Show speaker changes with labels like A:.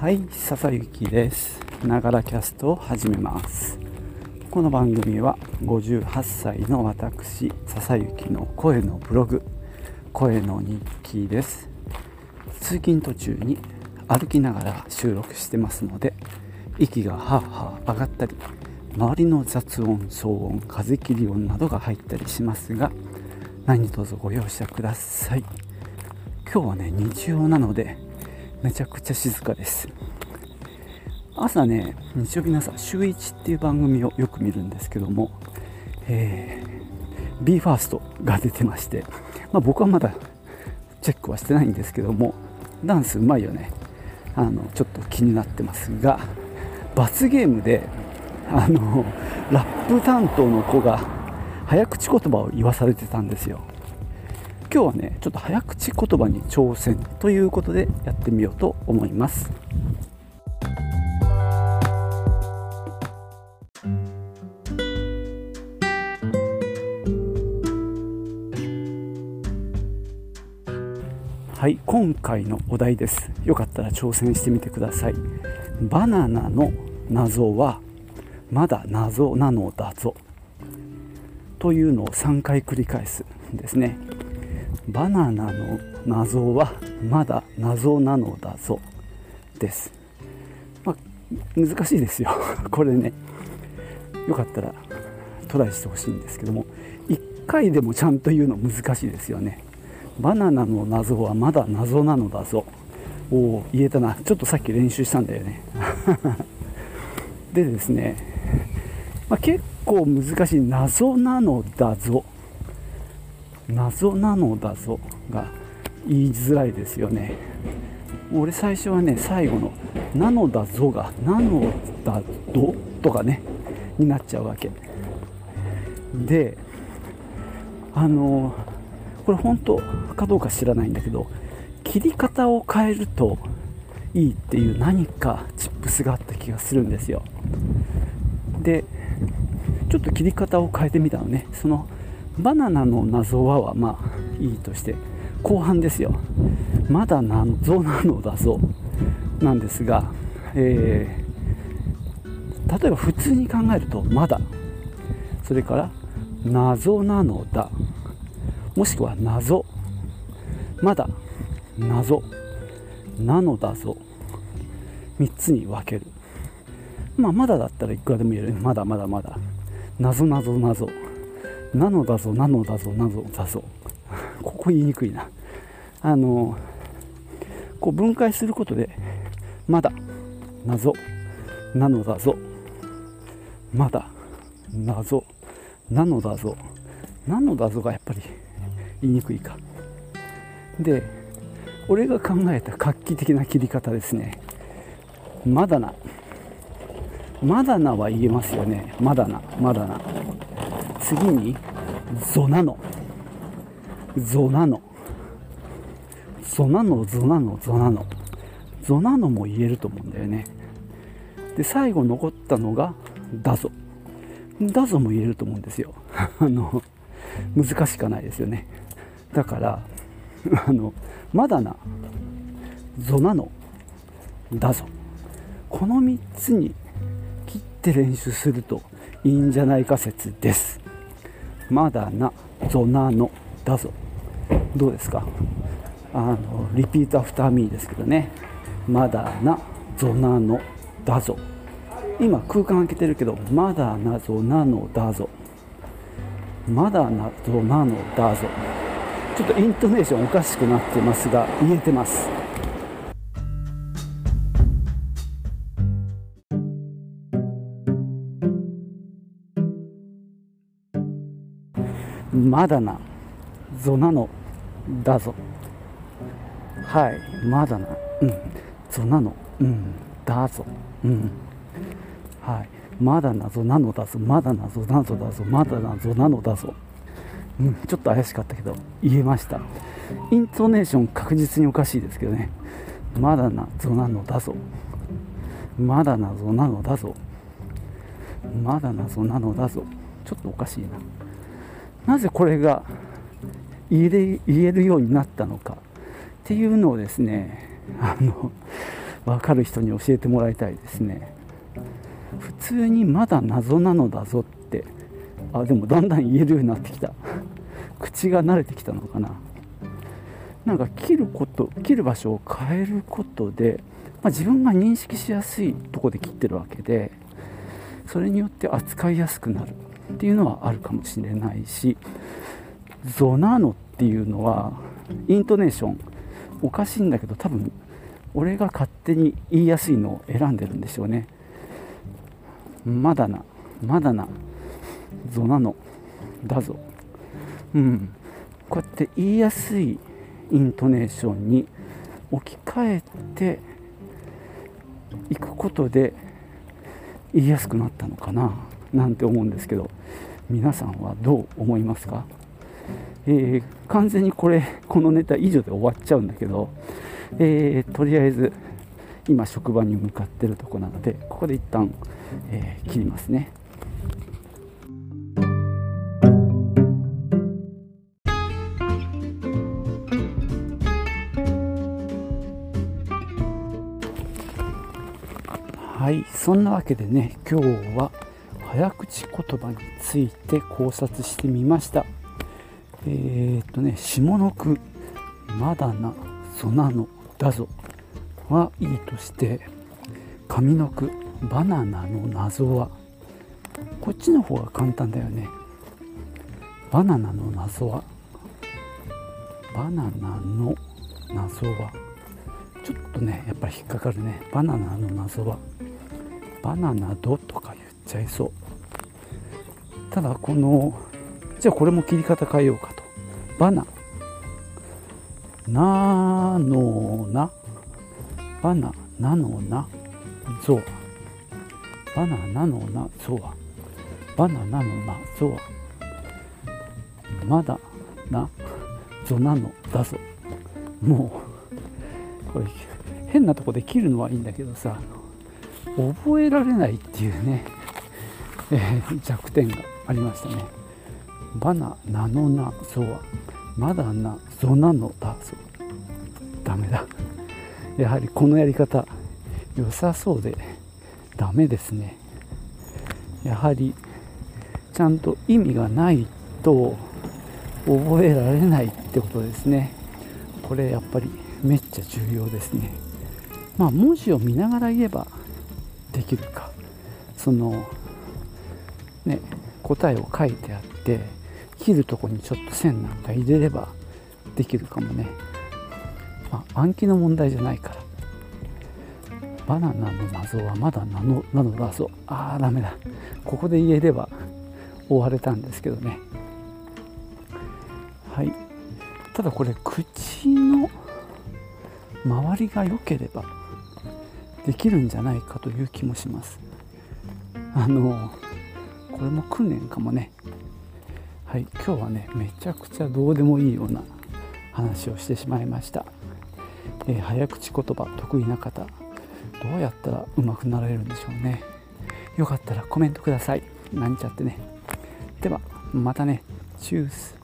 A: はい、笹幸です。ながらキャストを始めます。この番組は58歳の私、笹幸の声のブログ、声の日記です。通勤途中に歩きながら収録してますので、息がはあはあ上がったり、周りの雑音、騒音、風切り音などが入ったりしますが、何卒ご容赦ください。今日はね、日曜なので、めちゃくちゃ静かです。朝ね日曜日の朝週1っていう番組をよく見るんですけども、え、BE:FIRST が出てまして、まあ、僕はまだチェックはしてないんですけどもダンスうまいよね。あのちょっと気になってますが罰ゲームであのラップ担当の子が早口言葉を言わされてたんですよ。今日はねちょっと早口言葉に挑戦ということでやってみようと思います。はい今回のお題です。よかったら挑戦してみてください。バナナの謎はまだ謎なのだぞ。というのを3回繰り返すんですね。バナナの謎はまだ謎なのだぞ。です、まあ、難しいですよ。これね。よかったらトライしてほしいんですけども。1回でもちゃんと言うの難しいですよね。バナナの謎はまだ謎なのだぞ。おお言えたな。ちょっとさっき練習したんだよね。でですね、まあ、結構難しい謎なのだぞ。謎なのだぞが言いづらいですよね。俺最初はね最後の「なのだぞ」が「なのだど」とかねになっちゃうわけ。であのこれ本当かどうか知らないんだけど切り方を変えるといいっていう何かチップスがあった気がするんですよ。でちょっと切り方を変えてみたのね。そのバナナの謎ははまあいいとして後半ですよ。まだ謎なのだぞ。なんですが、えー、例えば普通に考えるとまだ。それから謎なのだ。もしくは謎。まだ謎。なのだぞ。3つに分ける。まあまだだったらいくらでも言える。まだまだまだ。謎謎謎。なのだぞなのだぞなのだぞ。ここ言いにくいな。あのこう分解することでまだ謎なのだぞ。まだ謎なのだぞ。なのだぞがやっぱり言いにくいか。で俺が考えた画期的な切り方ですね。まだな。まだなは言えますよね。まだなまだな。次にゾなのゾなのゾなのゾなのゾなのゾなのも言えると思うんだよね。で最後残ったのがだぞだぞも言えると思うんですよ。あの難しかないですよね。だから あのまだなゾなのだぞこの3つに切って練習するといいんじゃないか説です。まだなゾなのだぞ。どうですか？あの repeat after me ですけどね。まだなゾなのだぞ。今空間空けてるけどまだなぞなのだぞ。まだなぞなのだぞ。ちょっとイントネーションおかしくなってますが言えてます。まだな。ぞなのだぞ。はい。まだな。うん。ぞなの。うん。だぞ。うん。はい。まだな。ぞなのだぞ。まだな。ぞなぞだぞ。まだな。ぞなのだぞ。うん、ちょっと怪しかったけど言えました。イントネーション確実におかしいですけどね。まだな。ぞなのだぞ。まだな。ぞなのだぞ。まだな。ぞなのだぞ。ちょっとおかしいな。なぜこれが言え言えるようになったのかっていうのをですねあの分かる人に教えてもらいたいですね。普通にまだ謎なのだぞって。あでもだんだん言えるようになってきた。口が慣れてきたのかな。なんか切ること切る場所を変えることで、まあ、自分が認識しやすいとこで切ってるわけでそれによって扱いやすくなる。っていうのはあるかもしれないしゾナノっていうのはイントネーションおかしいんだけど多分俺が勝手に言いやすいのを選んでるんでしょうね。まだなまだなゾナノだぞ。うん。こうやって言いやすいイントネーションに置き換えていくことで言いやすくなったのかな。なんて思うんですけど皆さんはどう思いますか、えー、完全にこれこのネタ以上で終わっちゃうんだけど、えー、とりあえず今職場に向かってるとこなのでここで一旦、えー、切りますね。はいそんなわけでね今日は早口言葉について考察してみました。えー、っとね下の句「まだなそなのだぞ」はいいとして上の句「バナナの謎は」こっちの方が簡単だよね。バナナの謎はバナナの謎はちょっとねやっぱり引っかかるね。バナナの謎はバナナドとか言っちゃいそう。ただこのじゃあこれも切り方変えようかと。バナ。なのなバナ。なのなゾウバナ。なのなゾウバナ。なのなゾウまだ。な。ゾなのだぞ。もう。これ変なとこで切るのはいいんだけどさ覚えられないっていうね、えー、弱点がありましたね。バナナノナゾワまだなゾナノダゾダメだ。やはりこのやり方良さそうでダメですね。やはりちゃんと意味がないと覚えられないってことですね。これやっぱりめっちゃ重要ですね。まあ文字を見ながら言えばできるか。そのね答えを書いてあって切るとこにちょっと線なんか入れればできるかもね、まあ、暗記の問題じゃないから。バナナの謎はまだなのなのだぞああダメだ。ここで言えれば終われたんですけどね。はい。ただこれ口の周りが良ければできるんじゃないかという気もします。あのこれも訓練かもね。はい今日はねめちゃくちゃどうでもいいような話をしてしまいました、えー、早口言葉得意な方どうやったら上手くなられるんでしょうね。よかったらコメントください。なんちゃってね。ではまたね。チュース。